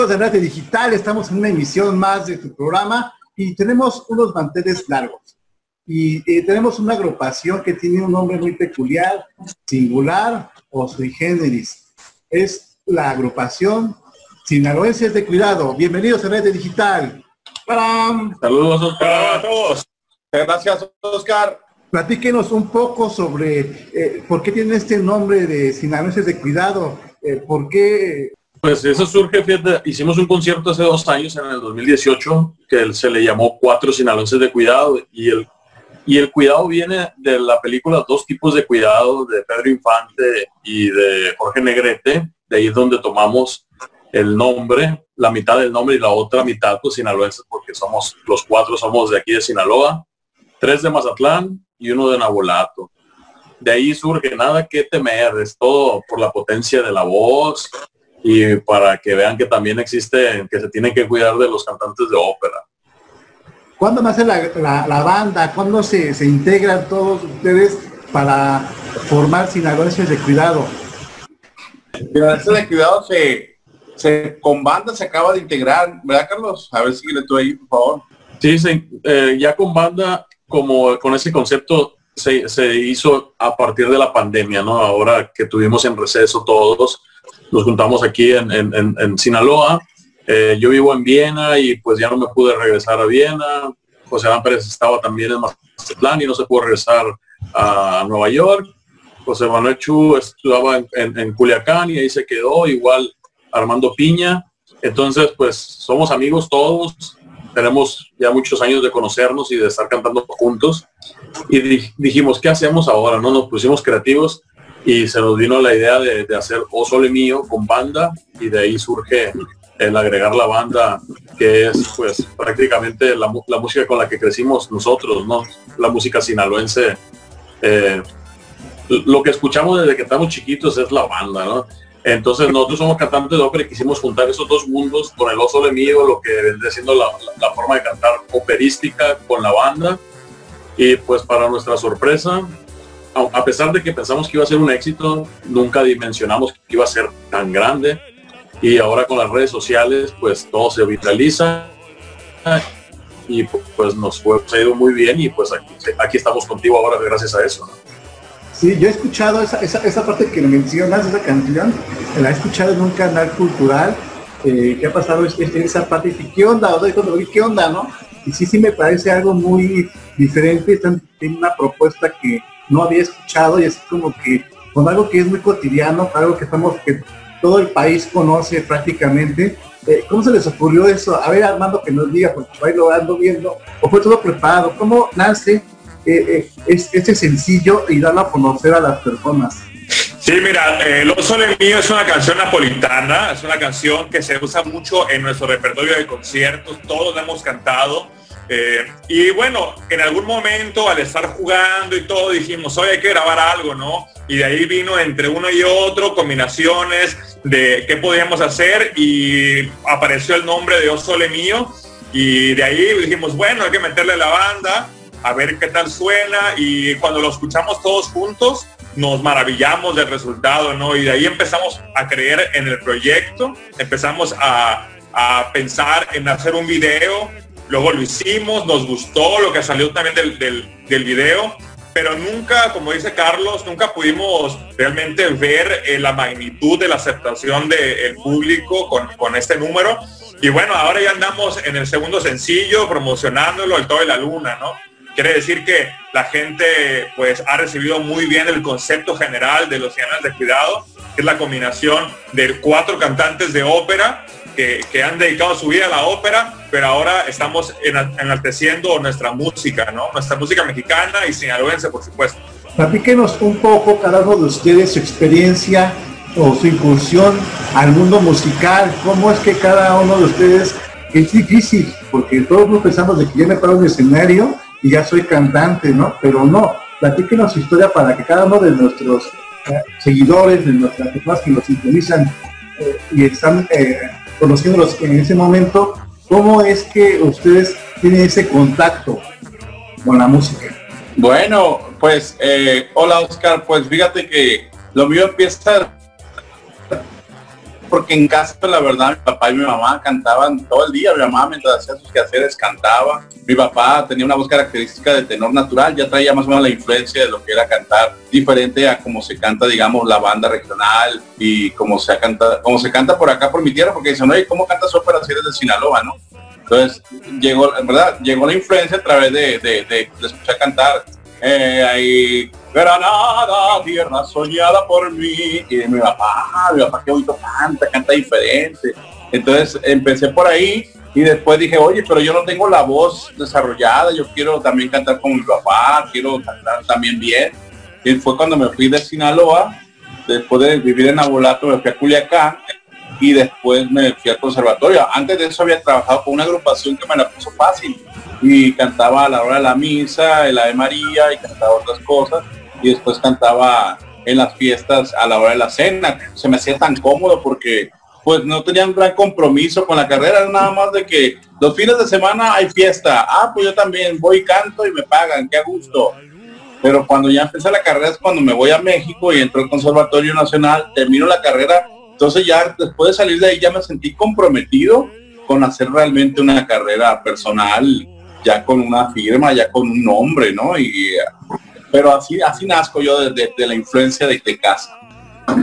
Amigos de Radio Digital, estamos en una emisión más de tu programa y tenemos unos manteles largos. Y eh, tenemos una agrupación que tiene un nombre muy peculiar, singular o sui generis. Es la agrupación Sinaloenses de Cuidado. Bienvenidos a Radio Digital. Saludos, Oscar. a todos. Gracias, Oscar. Platíquenos un poco sobre eh, por qué tiene este nombre de Sinaloenses de Cuidado. Eh, ¿Por qué pues eso surge, fíjate, hicimos un concierto hace dos años, en el 2018, que se le llamó Cuatro Sinaloenses de Cuidado, y el, y el cuidado viene de la película Dos tipos de cuidado, de Pedro Infante y de Jorge Negrete, de ahí es donde tomamos el nombre, la mitad del nombre y la otra mitad, pues sinaloenses, porque somos, los cuatro somos de aquí de Sinaloa, tres de Mazatlán y uno de Nabolato. De ahí surge nada que temer, es todo por la potencia de la voz, y para que vean que también existe, que se tienen que cuidar de los cantantes de ópera. ¿Cuándo nace la, la, banda? ¿Cuándo se, se, integran todos ustedes para formar sinaloenses de cuidado? Sinaloenses de cuidado se, se, con banda se acaba de integrar, ¿verdad Carlos? A ver si le tú ahí, por favor. Sí, eh, ya con banda, como con ese concepto se, se, hizo a partir de la pandemia, ¿no? Ahora que tuvimos en receso todos, nos juntamos aquí en, en, Sinaloa. Eh, yo vivo en Viena y pues ya no me pude regresar a Viena. José Iván Pérez estaba también en Mazatlán y no se pudo regresar a Nueva York. José Manuel Chu estudiaba en, en, Culiacán y ahí se quedó, igual Armando Piña. Entonces, pues somos amigos todos, tenemos ya muchos años de conocernos y de estar cantando juntos. Y dijimos, ¿qué hacemos ahora? No nos pusimos creativos y se nos vino la idea de, hacer O Sole Mío con banda y de ahí surge el agregar la banda que es pues prácticamente la, música con la que crecimos nosotros, ¿no? La música sinaloense. Eh, lo que escuchamos desde que estamos chiquitos es la banda, ¿no? Entonces nosotros somos cantantes de ópera y quisimos juntar esos dos mundos con el oso de mío, lo que vendría siendo la, la, forma de cantar operística con la banda. Y pues para nuestra sorpresa, a pesar de que pensamos que iba a ser un éxito, nunca dimensionamos que iba a ser tan grande. Y ahora con las redes sociales, pues todo se vitaliza y pues nos fue, ha ido muy bien y pues aquí, estamos contigo ahora gracias a eso. Sí, yo he escuchado esa, esa, parte que mencionas, esa canción, la he escuchado en un canal cultural eh, que ha pasado esa parte y ¿qué onda? O cuando vi, ¿qué onda? ¿no? Y sí, sí me parece algo muy diferente, tiene una propuesta que no había escuchado y es como que con algo que es muy cotidiano, algo que estamos, que todo el país conoce prácticamente. Eh, ¿Cómo se les ocurrió eso? A ver, Armando, que nos diga, porque ahí lo ando viendo, o fue todo preparado. ¿Cómo nace eh, eh, este sencillo y darlo a conocer a las personas? Sí, mira, eh, Lo Sole Mío es una canción napolitana, es una canción que se usa mucho en nuestro repertorio de conciertos, todos la hemos cantado eh, y bueno, en algún momento al estar jugando y todo dijimos, hoy hay que grabar algo, ¿no? Y de ahí vino entre uno y otro combinaciones de qué podíamos hacer y apareció el nombre de Osole Mío y de ahí dijimos, bueno, hay que meterle la banda, a ver qué tal suena y cuando lo escuchamos todos juntos nos maravillamos del resultado, ¿no? Y de ahí empezamos a creer en el proyecto, empezamos a, a pensar en hacer un video Luego lo hicimos, nos gustó lo que salió también del, del, video, pero nunca, como dice Carlos, nunca pudimos realmente ver eh, la magnitud de la aceptación del público con, con, este número. Y bueno, ahora ya andamos en el segundo sencillo promocionándolo, el todo de la luna, ¿no? Quiere decir que la gente pues ha recibido muy bien el concepto general de los ciudadanos de cuidado, que es la combinación de cuatro cantantes de ópera que, han dedicado su vida a la ópera, pero ahora estamos enalteciendo nuestra música, ¿no? Nuestra música mexicana y sinaloense, por supuesto. Platíquenos un poco cada uno de ustedes su experiencia o su incursión al mundo musical, cómo es que cada uno de ustedes es difícil, porque todos pensamos de que ya me paro en el escenario y ya soy cantante, ¿no? Pero no, platíquenos su historia para que cada uno de nuestros eh, seguidores, de nuestras personas que nos sintonizan eh, y están eh, conociéndolos en ese momento, ¿cómo es que ustedes tienen ese contacto con la música? Bueno, pues hola Oscar, pues fíjate que lo mío empieza porque en casa, la verdad, mi papá y mi mamá cantaban todo el día. Mi mamá, mientras hacía sus quehaceres, cantaba. Mi papá tenía una voz característica de tenor natural, ya traía más o menos la influencia de lo que era cantar, diferente a como se canta, digamos, la banda regional y como se canta, como se canta por acá, por mi tierra, porque dicen, oye, ¿cómo cantas ópera si eres de Sinaloa, no? Entonces, llegó, en verdad, llegó la influencia a través de, de, de, de escuchar cantar eh, ahí, Granada, tierra soñada por mí. Y mi papá, mi papá qué bonito canta, canta diferente. Entonces empecé por ahí y después dije, oye, pero yo no tengo la voz desarrollada, yo quiero también cantar con mi papá, quiero cantar también bien. Y fue cuando me fui de Sinaloa, después de vivir en Abolato, me fui a Culiacán y después me fui al conservatorio. Antes de eso había trabajado con una agrupación que me la puso fácil y cantaba a la hora de la misa, el Ave María y cantaba otras cosas y después cantaba en las fiestas a la hora de la cena. Se me hacía tan cómodo porque pues no tenía un gran compromiso con la carrera, nada más de que los fines de semana hay fiesta. Ah, pues yo también voy y canto y me pagan, qué gusto. Pero cuando ya empecé la carrera es cuando me voy a México y entro al Conservatorio Nacional, termino la carrera. Entonces ya después de salir de ahí ya me sentí comprometido con hacer realmente una carrera personal ya con una firma, ya con un nombre, ¿no? Y, pero así, así nazco yo de, la influencia de, de casa.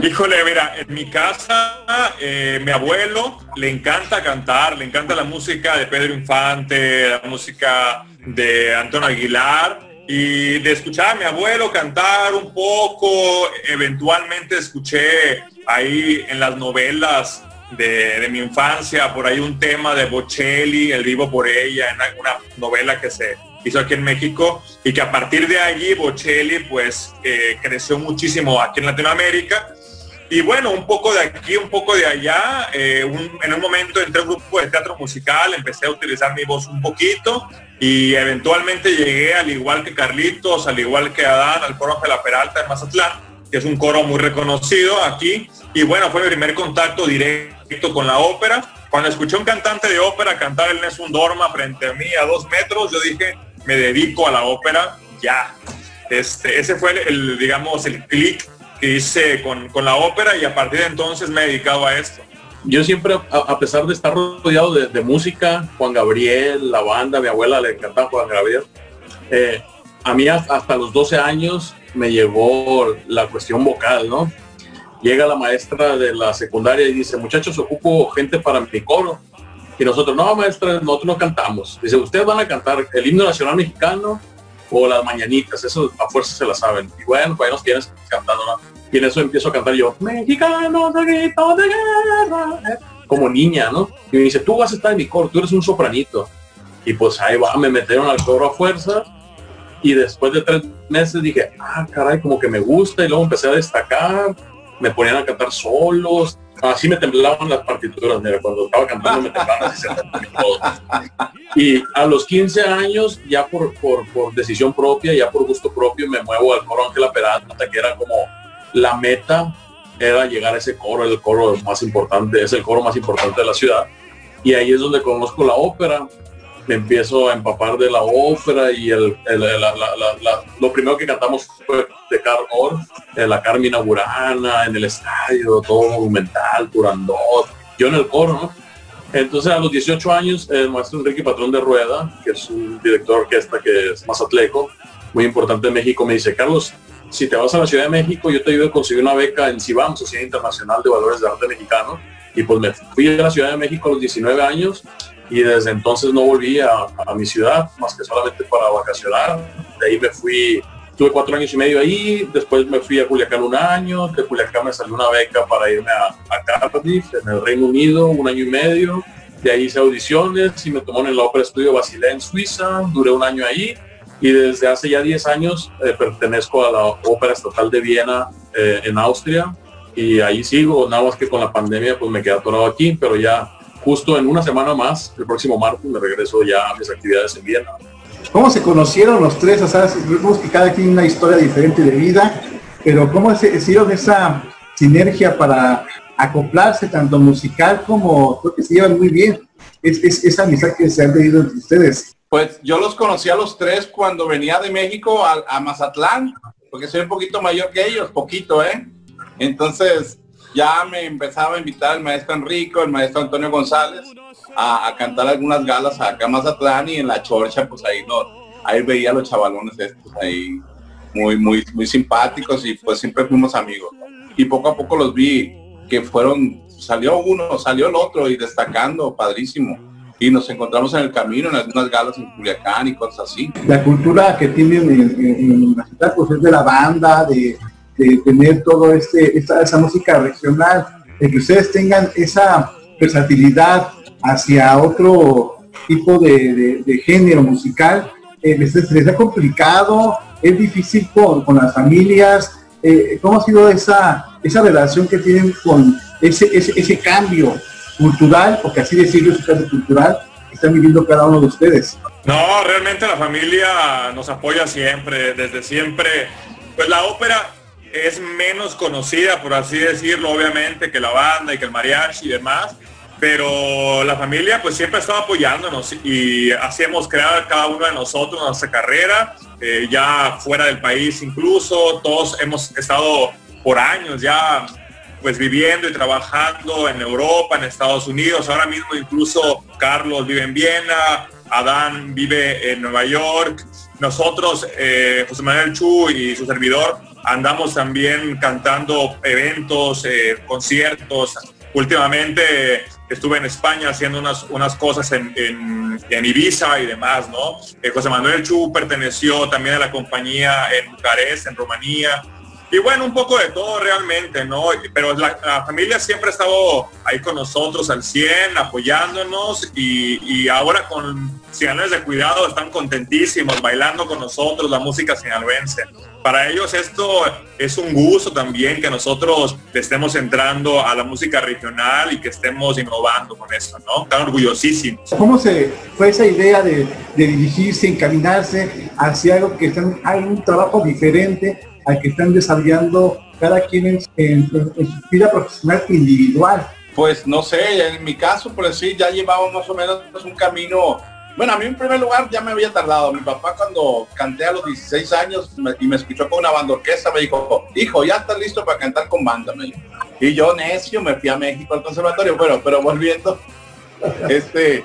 Híjole, mira, en mi casa, eh, mi abuelo le encanta cantar, le encanta la música de Pedro Infante, la música de Antonio Aguilar, y de escuchar a mi abuelo cantar un poco, eventualmente escuché ahí en las novelas de, mi infancia, por ahí un tema de Bocelli, El vivo por ella, en alguna novela que se hizo aquí en México y que a partir de allí Bocelli pues eh, creció muchísimo aquí en Latinoamérica. Y bueno, un poco de aquí, un poco de allá, eh, en un momento entré a un grupo de teatro musical, empecé a utilizar mi voz un poquito y eventualmente llegué, al igual que Carlitos, al igual que Adán, al coro de la Peralta en Mazatlán, que es un coro muy reconocido aquí. Y bueno, fue mi primer contacto directo con la ópera. Cuando escuché un cantante de ópera cantar el Nessun Dorma frente a mí a dos metros, yo dije, me dedico a la ópera ya. Este, ese fue el, digamos, el clic que hice con, con, la ópera y a partir de entonces me he dedicado a esto. Yo siempre, a, pesar de estar rodeado de, música, Juan Gabriel, la banda, mi abuela le encantaba Juan Gabriel, eh, a mí hasta los 12 años me llegó la cuestión vocal, ¿no? llega la maestra de la secundaria y dice, muchachos, ocupo gente para mi coro. Y nosotros, no, maestra, nosotros no cantamos. Dice, ustedes van a cantar el himno nacional mexicano o las mañanitas, eso a fuerza se la saben. Y bueno, pues nos tienes cantando, Y en eso empiezo a cantar yo, mexicano de grito de guerra, como niña, ¿no? Y me dice, tú vas a estar en mi coro, tú eres un sopranito. Y pues ahí va, me metieron al coro a fuerza. Y después de tres meses dije, ah, caray, como que me gusta. Y luego empecé a destacar me ponían a cantar solos, así me temblaban las partituras, mira, cuando estaba cantando me temblaban así Y a los 15 años, ya por, decisión propia, ya por gusto propio, me muevo al coro Ángela Peralta, que era como la meta, era llegar a ese coro, el coro más importante, es el coro más importante de la ciudad. Y ahí es donde conozco la ópera, me empiezo a empapar de la ópera y el, lo primero que cantamos fue de Carl Orff, la Carmina Burana, en el estadio, todo monumental, Turandot, yo en el coro, ¿no? Entonces a los 18 años el maestro Enrique Patrón de Rueda, que es un director de orquesta que es más atleco, muy importante en México, me dice, Carlos, si te vas a la Ciudad de México, yo te ayudo a conseguir una beca en CIBAM, Sociedad Internacional de Valores de Arte Mexicano, y pues me fui a la Ciudad de México a los 19 años y desde entonces no volví a, mi ciudad más que solamente para vacacionar. De ahí me fui, tuve cuatro años y medio ahí, después me fui a Culiacán un año, de Culiacán me salió una beca para irme a, Cardiff, en el Reino Unido, un año y medio. De ahí hice audiciones y me tomó en la Ópera Estudio Basilea en Suiza, duré un año ahí y desde hace ya 10 años eh, pertenezco a la Ópera Estatal de Viena eh, en Austria y ahí sigo, nada más que con la pandemia pues me quedé atorado aquí, pero ya justo en una semana más, el próximo martes, me regreso ya a mis actividades en Viena. ¿Cómo se conocieron los tres? O sea, vemos que cada quien una historia diferente de vida, pero ¿cómo se hicieron esa sinergia para acoplarse tanto musical como creo que se llevan muy bien? Es, esa amistad que se han tenido entre ustedes. Pues yo los conocí a los tres cuando venía de México a, a Mazatlán, porque soy un poquito mayor que ellos, poquito, ¿eh? Entonces, ya me empezaba a invitar el maestro Enrico, el maestro Antonio González, a, cantar algunas galas acá más Mazatlán y en la chorcha, pues ahí no, ahí veía los chavalones estos ahí muy, muy, muy simpáticos y pues siempre fuimos amigos. Y poco a poco los vi que fueron, salió uno, salió el otro y destacando, padrísimo. Y nos encontramos en el camino en algunas galas en Culiacán y cosas así. La cultura que tienen en, la ciudad pues es de la banda, de, tener todo este, esta, esa música regional, de que ustedes tengan esa versatilidad hacia otro tipo de, género musical, eh, les, ha complicado, es difícil con, con las familias, eh, ¿cómo ha sido esa, esa relación que tienen con ese, ese, ese cambio cultural, porque así decirlo es un cambio cultural, que están viviendo cada uno de ustedes? No, realmente la familia nos apoya siempre, desde siempre. Pues la ópera es menos conocida, por así decirlo, obviamente, que la banda y que el mariachi y demás, pero la familia pues siempre estaba apoyándonos y así hemos creado cada uno de nosotros nuestra carrera, eh, ya fuera del país incluso, todos hemos estado por años ya pues viviendo y trabajando en Europa, en Estados Unidos, ahora mismo incluso Carlos vive en Viena, Adán vive en Nueva York, nosotros, eh, José Manuel Chu y su servidor, andamos también cantando eventos, eh, conciertos, últimamente estuve en España haciendo unas, unas cosas en, en, Ibiza y demás, ¿no? Eh, José Manuel Chu perteneció también a la compañía en Bucarest, en Rumanía. Y bueno, un poco de todo realmente, ¿no? Pero la, familia siempre ha estado ahí con nosotros al 100, apoyándonos y, y ahora con Sinaloense de Cuidado están contentísimos bailando con nosotros la música sinaloense para ellos esto es un gusto también que nosotros estemos entrando a la música regional y que estemos innovando con eso, ¿no? Están orgullosísimos. ¿Cómo se fue esa idea de, dirigirse, encaminarse hacia algo que están, hay un trabajo diferente al que están desarrollando cada quien en, su vida profesional individual? Pues no sé, en mi caso, por decir, ya llevamos más o menos un camino bueno, a mí en primer lugar ya me había tardado. Mi papá cuando canté a los 16 años y me escuchó con una banda orquesta, me dijo, hijo, ya estás listo para cantar con banda. Y yo necio me fui a México al conservatorio. Bueno, pero volviendo, este,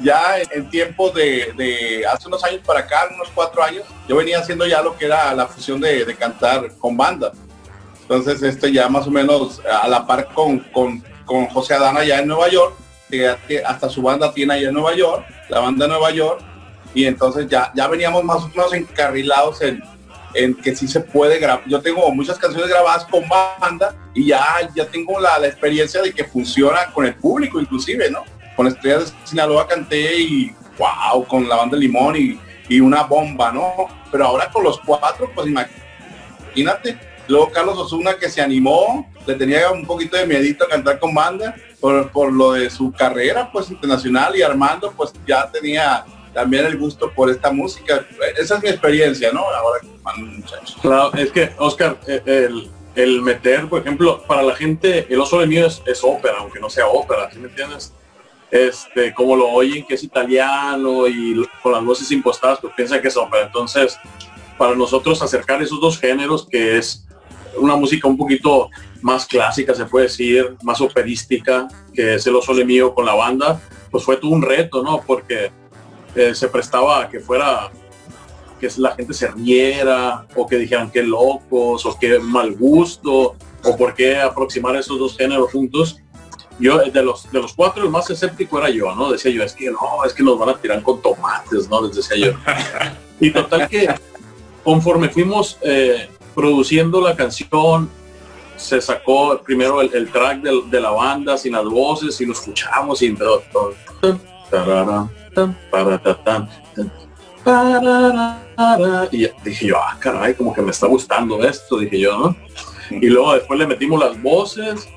ya en tiempo de, hace unos años para acá, unos cuatro años, yo venía haciendo ya lo que era la fusión de, cantar con banda. Entonces, este ya más o menos a la par con, con, con José Adán allá en Nueva York, que hasta su banda tiene allá en Nueva York la banda de Nueva York, y entonces ya, ya veníamos más o menos encarrilados en, en que sí se puede grabar. Yo tengo muchas canciones grabadas con banda y ya, ya tengo la, experiencia de que funciona con el público inclusive, ¿no? Con Estrellas de Sinaloa canté y wow, con la banda Limón y, y una bomba, ¿no? Pero ahora con los cuatro, pues imagínate. Luego Carlos Osuna que se animó, le tenía un poquito de miedito a cantar con banda por, lo de su carrera pues internacional y Armando pues ya tenía también el gusto por esta música. Esa es mi experiencia, ¿no? Ahora muchachos. Claro, es que Oscar, eh, el, meter, por ejemplo, para la gente, el oso de mío es, ópera, aunque no sea ópera, ¿sí me entiendes? Este, como lo oyen que es italiano y con las voces impostadas, pues piensan que es ópera. Entonces, para nosotros acercar esos dos géneros, que es una música un poquito más clásica, se puede decir, más operística, que es el oso mío con la banda, pues fue todo un reto, ¿no? Porque eh, se prestaba a que fuera, que la gente se riera, o que dijeran qué locos, o qué mal gusto, o por qué aproximar esos dos géneros juntos. Yo, de los, de los cuatro, el más escéptico era yo, ¿no? Decía yo, es que no, es que nos van a tirar con tomates, ¿no? Les decía yo. y total que conforme fuimos eh, produciendo la canción, se sacó primero el, track de, la banda sin las voces y lo escuchamos y y dije yo, ah, caray, como que me está gustando esto, dije yo, ¿no? Y luego después le metimos las voces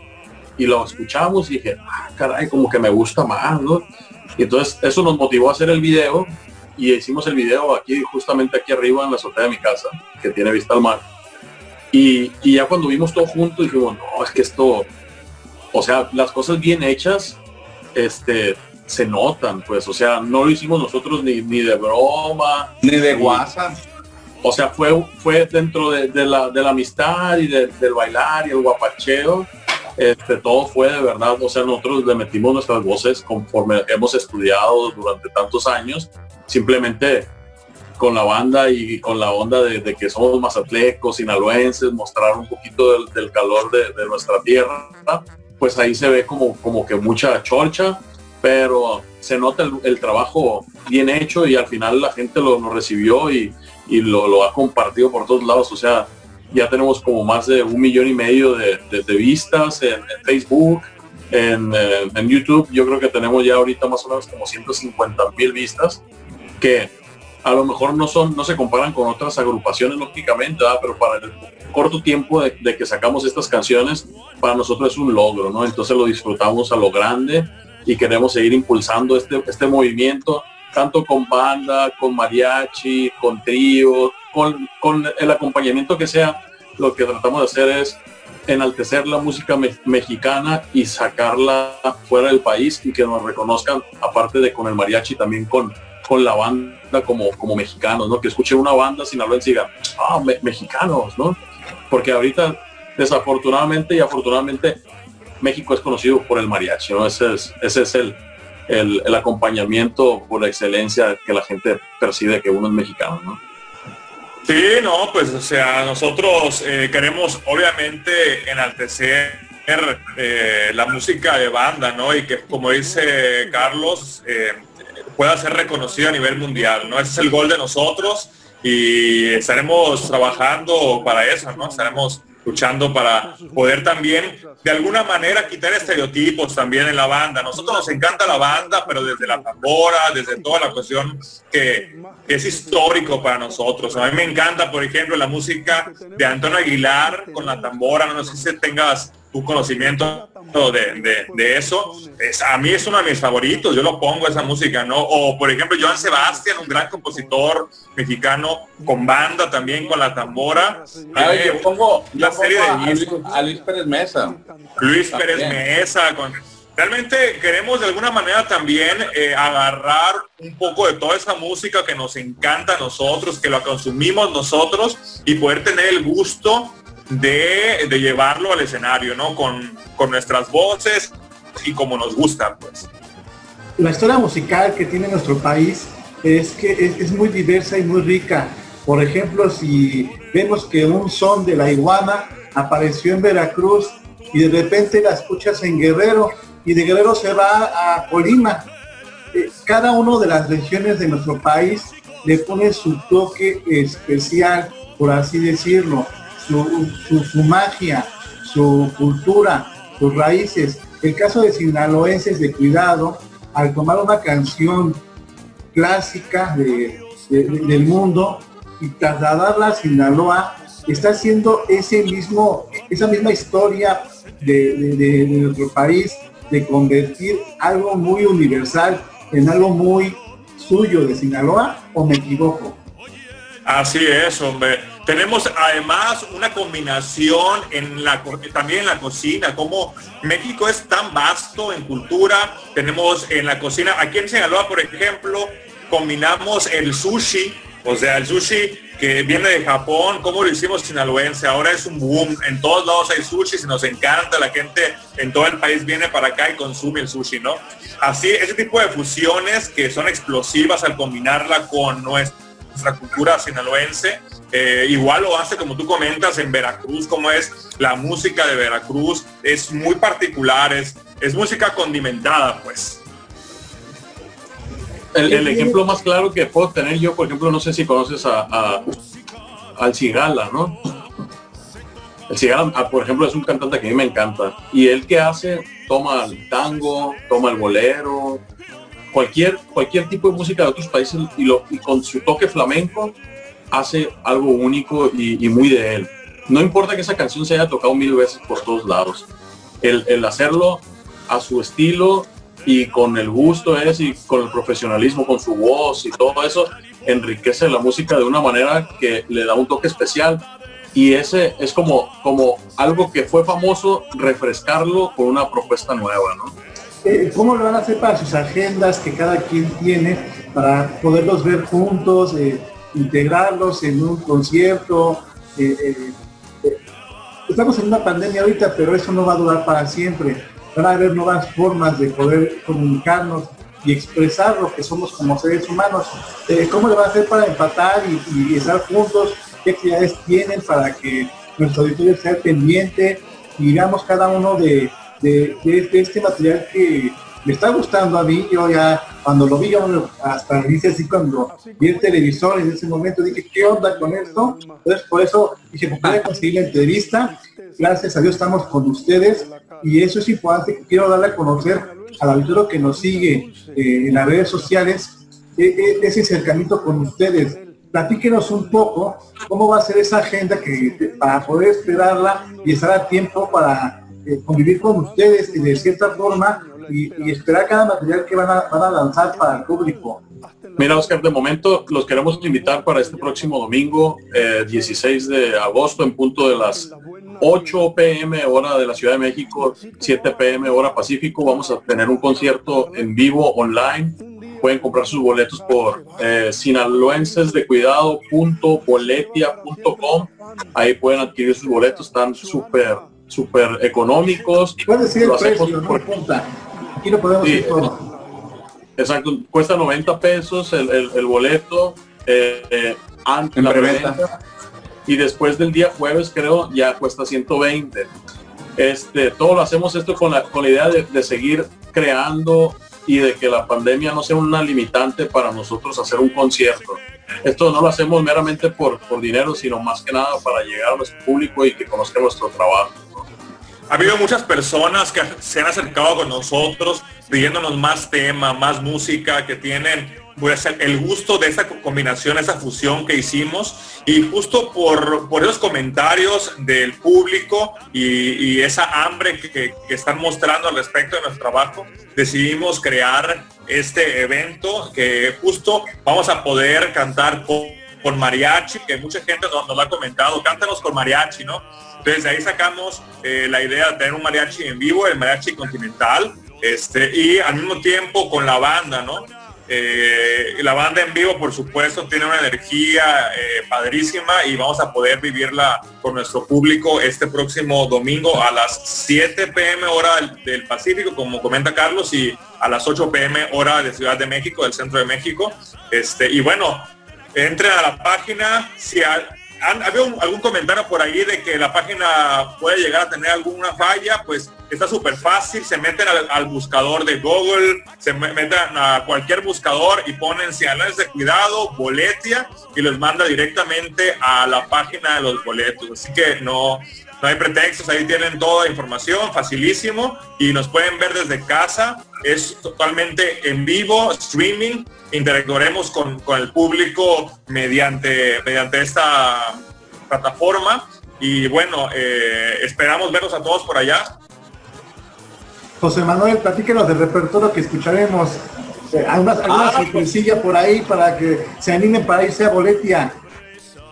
y lo escuchamos y dije, ah, caray, como que me gusta más, ¿no? Y entonces eso nos motivó a hacer el video y hicimos el video aquí, justamente aquí arriba en la azotea de mi casa, que tiene vista al mar y, ya cuando vimos todo junto dijimos, no, es que esto, o sea, las cosas bien hechas, este, se notan, pues, o sea, no lo hicimos nosotros ni, ni de broma. Ni de WhatsApp. o sea, fue, fue dentro de, la, de la, amistad y del bailar y el guapacheo, este, todo fue de verdad, o sea, nosotros le metimos nuestras voces conforme hemos estudiado durante tantos años, simplemente con la banda y con la onda de, que somos mazatlecos, sinaloenses, mostrar un poquito del, calor de, nuestra tierra, pues ahí se ve como, como que mucha chorcha, pero se nota el, trabajo bien hecho y al final la gente lo, recibió y, lo, ha compartido por todos lados, o sea, ya tenemos como más de un millón y medio de, vistas en, Facebook, en, eh, en, YouTube, yo creo que tenemos ya ahorita más o menos como 150 mil vistas, que a lo mejor no son, no se comparan con otras agrupaciones lógicamente, pero para el corto tiempo de, que sacamos estas canciones, para nosotros es un logro, ¿no? Entonces lo disfrutamos a lo grande y queremos seguir impulsando este, este movimiento, tanto con banda, con mariachi, con trío, con, el acompañamiento que sea, lo que tratamos de hacer es enaltecer la música mexicana y sacarla fuera del país y que nos reconozcan, aparte de con el mariachi, también con, con la banda como, como mexicanos, ¿no? Que escuchen una banda sin hablar y digan, ah, mexicanos, ¿no? Porque ahorita, desafortunadamente y afortunadamente, México es conocido por el mariachi, ¿no? Ese es, ese es el, el, acompañamiento por excelencia que la gente percibe que uno es mexicano, ¿no? Sí, no, pues o sea, nosotros eh, queremos obviamente enaltecer eh, la música de banda, ¿no? Y que como dice Carlos, eh, pueda ser reconocido a nivel mundial, ¿no? Ese es el gol de nosotros y estaremos trabajando para eso, ¿no? Estaremos luchando para poder también de alguna manera quitar estereotipos también en la banda. Nosotros nos encanta la banda, pero desde la tambora, desde toda la cuestión que, es histórico para nosotros. A mí me encanta, por ejemplo, la música de Antonio Aguilar con la tambora. No sé si tengas tu conocimiento de, eso. Es, a mí es uno de mis favoritos, yo lo pongo esa música, ¿no? O por ejemplo, Joan Sebastián, un gran compositor mexicano con banda también, con la tambora. yo pongo la serie de a Luis, Pérez Mesa. Luis Pérez Mesa, con, realmente queremos de alguna manera también eh, agarrar un poco de toda esa música que nos encanta a nosotros, que lo consumimos nosotros y poder tener el gusto de, llevarlo al escenario, ¿no? Con, nuestras voces y como nos gusta, pues. La historia musical que tiene nuestro país es que es, muy diversa y muy rica. Por ejemplo, si vemos que un son de la iguana apareció en Veracruz y de repente la escuchas en Guerrero y de Guerrero se va a Colima. Eh, cada una de las regiones de nuestro país le pone su toque especial, por así decirlo su, magia, su cultura, sus raíces. El caso de sinaloenses de cuidado, al tomar una canción clásica del mundo y trasladarla a Sinaloa, está haciendo ese mismo, esa misma historia de, nuestro país, de convertir algo muy universal en algo muy suyo de Sinaloa, o me equivoco. Así es, hombre. Tenemos además una combinación en la, también en la cocina, como México es tan vasto en cultura, tenemos en la cocina, aquí en Sinaloa, por ejemplo, combinamos el sushi, o sea, el sushi que viene de Japón, como lo hicimos sinaloense, ahora es un boom, en todos lados hay sushi, y nos encanta, la gente en todo el país viene para acá y consume el sushi, ¿no? Así, ese tipo de fusiones que son explosivas al combinarla con nuestra nuestra cultura sinaloense. Eh, igual lo hace, como tú comentas, en Veracruz, como es la música de Veracruz, es muy particular, es, es música condimentada, pues. El, ejemplo más claro que puedo tener yo, por ejemplo, no sé si conoces a, al Cigala, ¿no? El Cigala, ah, por ejemplo, es un cantante que a mí me encanta. Y él que hace, toma el tango, toma el bolero, cualquier, cualquier tipo de música de otros países y, lo, y con su toque flamenco hace algo único y, muy de él. No importa que esa canción se haya tocado mil veces por todos lados. El, hacerlo a su estilo y con el gusto es y con el profesionalismo, con su voz y todo eso, enriquece la música de una manera que le da un toque especial. Y ese es como, como algo que fue famoso, refrescarlo con una propuesta nueva. ¿Cómo lo van a hacer para sus agendas que cada quien tiene para poderlos ver juntos? Eh, integrarlos en un concierto. Eh, eh, estamos en una pandemia ahorita, pero eso no va a durar para siempre. Van a haber nuevas formas de poder comunicarnos y expresar lo que somos como seres humanos. ¿Cómo le va a hacer para empatar y, estar juntos? ¿Qué actividades tienen para que nuestro auditorio sea pendiente y veamos cada uno de, de, este material que me está gustando a mí. Yo ya, cuando lo vi, yo hasta dice así, cuando vi el televisor en ese momento, dije, ¿qué onda con esto? Entonces, por eso dije, pues voy a conseguir la entrevista. Gracias a Dios estamos con ustedes y eso es importante. Quiero darle a conocer al auditorio que nos sigue eh, en las redes sociales e, e, ese acercamiento con ustedes. Platíquenos un poco cómo va a ser esa agenda que para poder esperarla y estar a tiempo para convivir con ustedes de cierta forma y, esperar cada material que van a, van a lanzar para el público. Mira, Oscar, de momento los queremos invitar para este próximo domingo, 16 eh, de agosto, en punto de las 8 pm hora de la Ciudad de México, 7 pm hora Pacífico. Vamos a tener un concierto en vivo online. Pueden comprar sus boletos por eh, sinaloensesdecuidado.boletia.com. Ahí pueden adquirir sus boletos, están súper súper económicos. Puede decir el precio, no Aquí no podemos decir todo. Exacto, cuesta 90 pesos el, el, boleto eh, eh antes la preventa y después del día jueves creo ya cuesta 120. Este, todo lo hacemos esto con la, con la idea de, de seguir creando y de que la pandemia no sea una limitante para nosotros hacer un concierto. Esto no lo hacemos meramente por, por dinero, sino más que nada para llegar a nuestro público y que conozca nuestro trabajo. Ha habido muchas personas que se han acercado con nosotros pidiéndonos más tema, más música, que tienen pues, el gusto de esa combinación, esa fusión que hicimos. Y justo por, por esos comentarios del público y, esa hambre que, están mostrando al respecto de nuestro trabajo, decidimos crear este evento que justo vamos a poder cantar con, mariachi, que mucha gente nos, nos, ha comentado, cántanos con mariachi, ¿no? Entonces ahí sacamos eh, la idea de tener un mariachi en vivo, el mariachi continental, este, y al mismo tiempo con la banda, ¿no? Eh, la banda en vivo, por supuesto, tiene una energía eh, padrísima y vamos a poder vivirla con nuestro público este próximo domingo a las 7 pm hora del, Pacífico, como comenta Carlos, y a las 8 pm hora de Ciudad de México, del centro de México. Este, y bueno, entren a la página, si, había algún comentario por ahí de que la página puede llegar a tener alguna falla, pues está súper fácil, se meten al, buscador de Google, se meten a cualquier buscador y ponen si de cuidado, boletia y los manda directamente a la página de los boletos. Así que no, no hay pretextos, ahí tienen toda la información, facilísimo, y nos pueden ver desde casa, es totalmente en vivo, streaming, interactuaremos con, el público mediante, mediante esta plataforma, y bueno, eh, esperamos verlos a todos por allá. José Manuel, platíquenos del repertorio que escucharemos. Eh, algunas, algunas ah, por ahí para que se animen para irse a Boletia.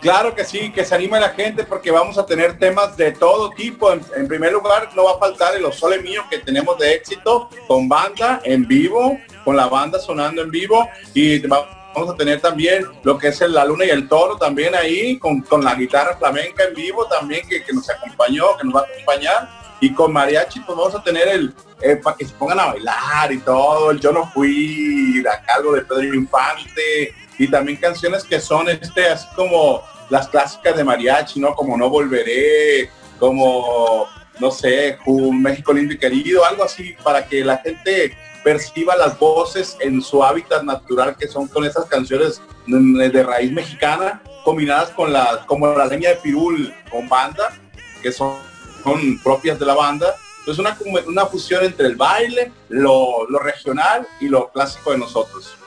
Claro que sí, que se anime la gente porque vamos a tener temas de todo tipo. En, primer lugar, no va a faltar el Sole Mío que tenemos de éxito con banda en vivo, con la banda sonando en vivo y vamos a tener también lo que es el, la luna y el toro también ahí con, la guitarra flamenca en vivo también que, nos acompañó, que nos va a acompañar y con mariachi pues vamos a tener el, para que se pongan a bailar y todo, el yo no fui, a cargo de Pedro Infante y también canciones que son este así como las clásicas de mariachi, ¿no? Como No Volveré, como, no sé, un México lindo y querido, algo así, para que la gente perciba las voces en su hábitat natural, que son con esas canciones de raíz mexicana, combinadas con la, como la leña de pirul con banda, que son, propias de la banda. Entonces una, una fusión entre el baile, lo regional y lo clásico de nosotros.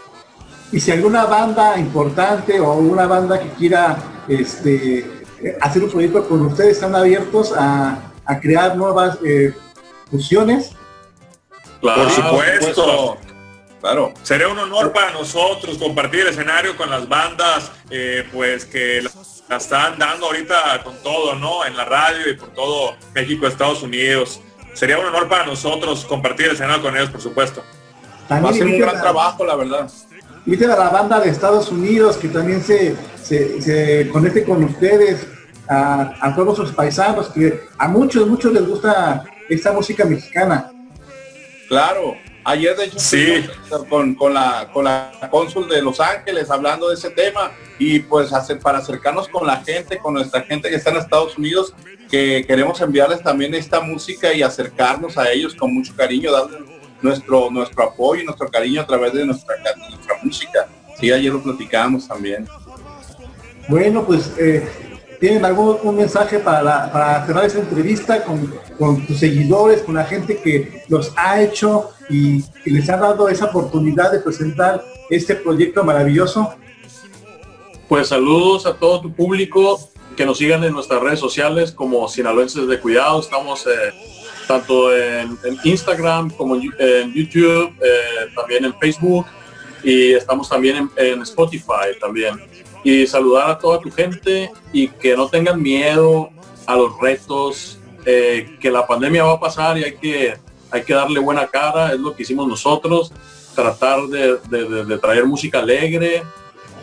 Y si alguna banda importante o una banda que quiera este, hacer un proyecto con ustedes, están abiertos a, crear nuevas eh, fusiones. Claro, por supuesto. Claro. Sería un honor para nosotros compartir el escenario con las bandas, eh, pues que la están dando ahorita con todo, ¿no? En la radio y por todo México, Estados Unidos. Sería un honor para nosotros compartir el escenario con ellos, por supuesto. Va a ser un gran trabajo, la verdad inviten a la banda de Estados Unidos que también se, se, conecte con ustedes, a, todos sus paisanos, que a muchos, muchos les gusta esta música mexicana. Claro, ayer de hecho sí. con, con, la, con la cónsul de Los Ángeles hablando de ese tema y pues hacer, para acercarnos con la gente, con nuestra gente que está en Estados Unidos, que queremos enviarles también esta música y acercarnos a ellos con mucho cariño, darles nuestro, nuestro apoyo y nuestro cariño a través de nuestra, nuestra música. Sí, ayer lo platicamos también. Bueno, pues eh, ¿tienen algún un mensaje para, para cerrar esa entrevista con, con, tus seguidores, con la gente que los ha hecho y que les ha dado esa oportunidad de presentar este proyecto maravilloso? Pues saludos a todo tu público, que nos sigan en nuestras redes sociales como Sinaloenses de Cuidado. Estamos eh, tanto en, Instagram como en, YouTube, eh, también en Facebook y estamos también en, Spotify también. Y saludar a toda tu gente y que no tengan miedo a los retos, eh, que la pandemia va a pasar y hay que, hay que darle buena cara, es lo que hicimos nosotros, tratar de, de traer música alegre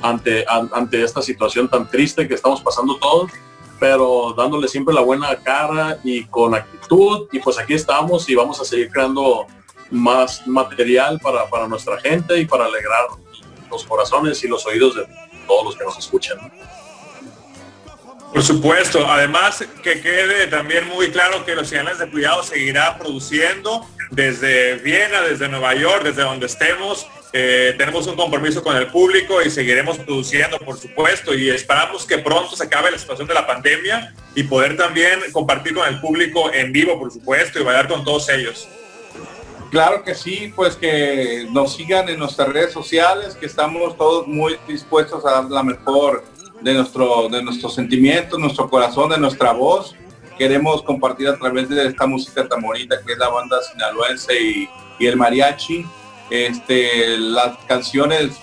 ante, ante esta situación tan triste que estamos pasando todos pero dándole siempre la buena cara y con actitud. Y pues aquí estamos y vamos a seguir creando más material para, para nuestra gente y para alegrar los corazones y los oídos de todos los que nos escuchan. Por supuesto, además que quede también muy claro que los señales de cuidado seguirá produciendo desde Viena, desde Nueva York, desde donde estemos eh, tenemos un compromiso con el público y seguiremos produciendo, por supuesto, y esperamos que pronto se acabe la situación de la pandemia y poder también compartir con el público en vivo, por supuesto, y bailar con todos ellos. Claro que sí, pues que nos sigan en nuestras redes sociales, que estamos todos muy dispuestos a dar la mejor de nuestro, de nuestros sentimientos, nuestro corazón, de nuestra voz. Queremos compartir a través de esta música tan bonita que es la banda sinaloense y, el mariachi este, las canciones,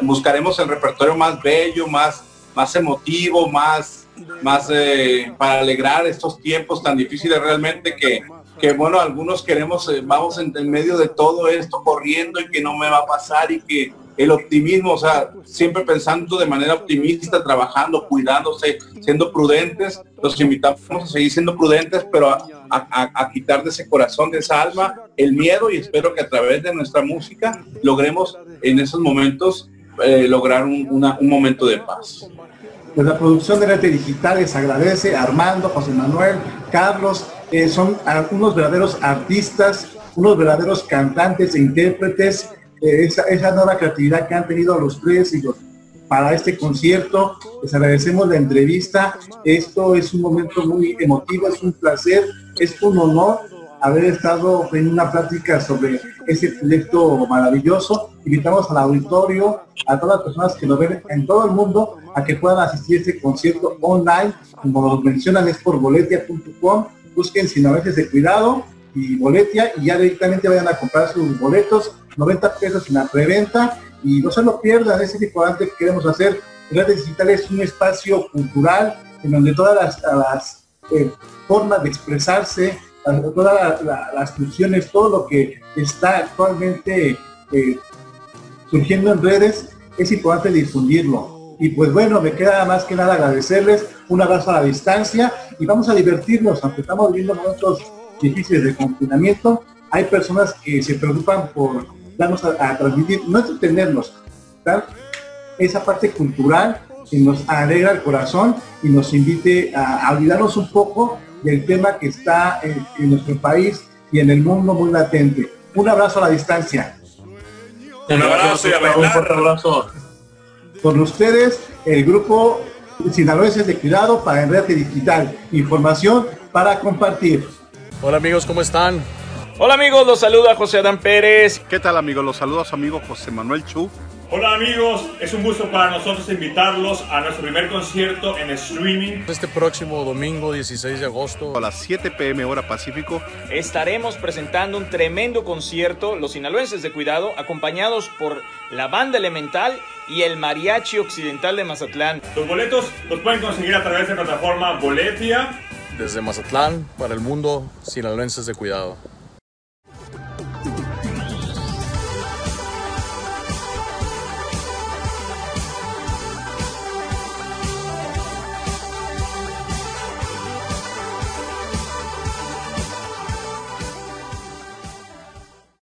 buscaremos el repertorio más bello, más, más emotivo, más, más eh, para alegrar estos tiempos tan difíciles realmente que, que bueno, algunos queremos, eh, vamos en, medio de todo esto corriendo y que no me va a pasar y que el optimismo, o sea, siempre pensando de manera optimista, trabajando, cuidándose, siendo prudentes, los invitamos a seguir siendo prudentes, pero a, quitar de ese corazón, de esa alma, el miedo y espero que a través de nuestra música logremos en esos momentos eh, lograr un, momento de paz. Pues la producción de Arte Digital les agradece Armando, José Manuel, Carlos, eh, son unos verdaderos artistas, unos verdaderos cantantes e intérpretes esa, esa nueva creatividad que han tenido los tres y los para este concierto. Les agradecemos la entrevista. Esto es un momento muy emotivo, es un placer, es un honor haber estado en una plática sobre ese proyecto maravilloso. Invitamos al auditorio, a todas las personas que lo ven en todo el mundo, a que puedan asistir a este concierto online. Como nos mencionan, es por boletia.com. Busquen sin veces de cuidado y boletia y ya directamente vayan a comprar sus boletos 90 pesos en la preventa y no se lo pierdan, de arte que queremos hacer. Redes Digital es un espacio cultural en donde todas las, eh, formas de expresarse, todas las funciones, todo lo que está actualmente eh, surgiendo en redes, es importante difundirlo. Y pues bueno, me queda más que nada agradecerles, un abrazo a la distancia y vamos a divertirnos, aunque estamos viviendo momentos difíciles de confinamiento, hay personas que se preocupan por darnos a, transmitir, no entretenernos, dar esa parte cultural que nos alegra el corazón y nos invite a, olvidarnos un poco del tema que está en, nuestro país y en el mundo muy latente. Un abrazo a la distancia. Un abrazo y a un fuerte abrazo. Con ustedes, el grupo Sinaloenses de Cuidado para Enredate Digital. Información para compartir. Hola amigos, ¿cómo están? Hola amigos, los saluda José Adán Pérez. ¿Qué tal amigos? Los saluda su amigo José Manuel Chu. Hola amigos, es un gusto para nosotros invitarlos a nuestro primer concierto en streaming. Este próximo domingo 16 de agosto a las 7 pm hora Pacífico estaremos presentando un tremendo concierto, los sinaloenses de cuidado, acompañados por la banda elemental y el mariachi occidental de Mazatlán. Los boletos los pueden conseguir a través de la plataforma Boletia. Desde Mazatlán para el mundo, sinaloenses de cuidado.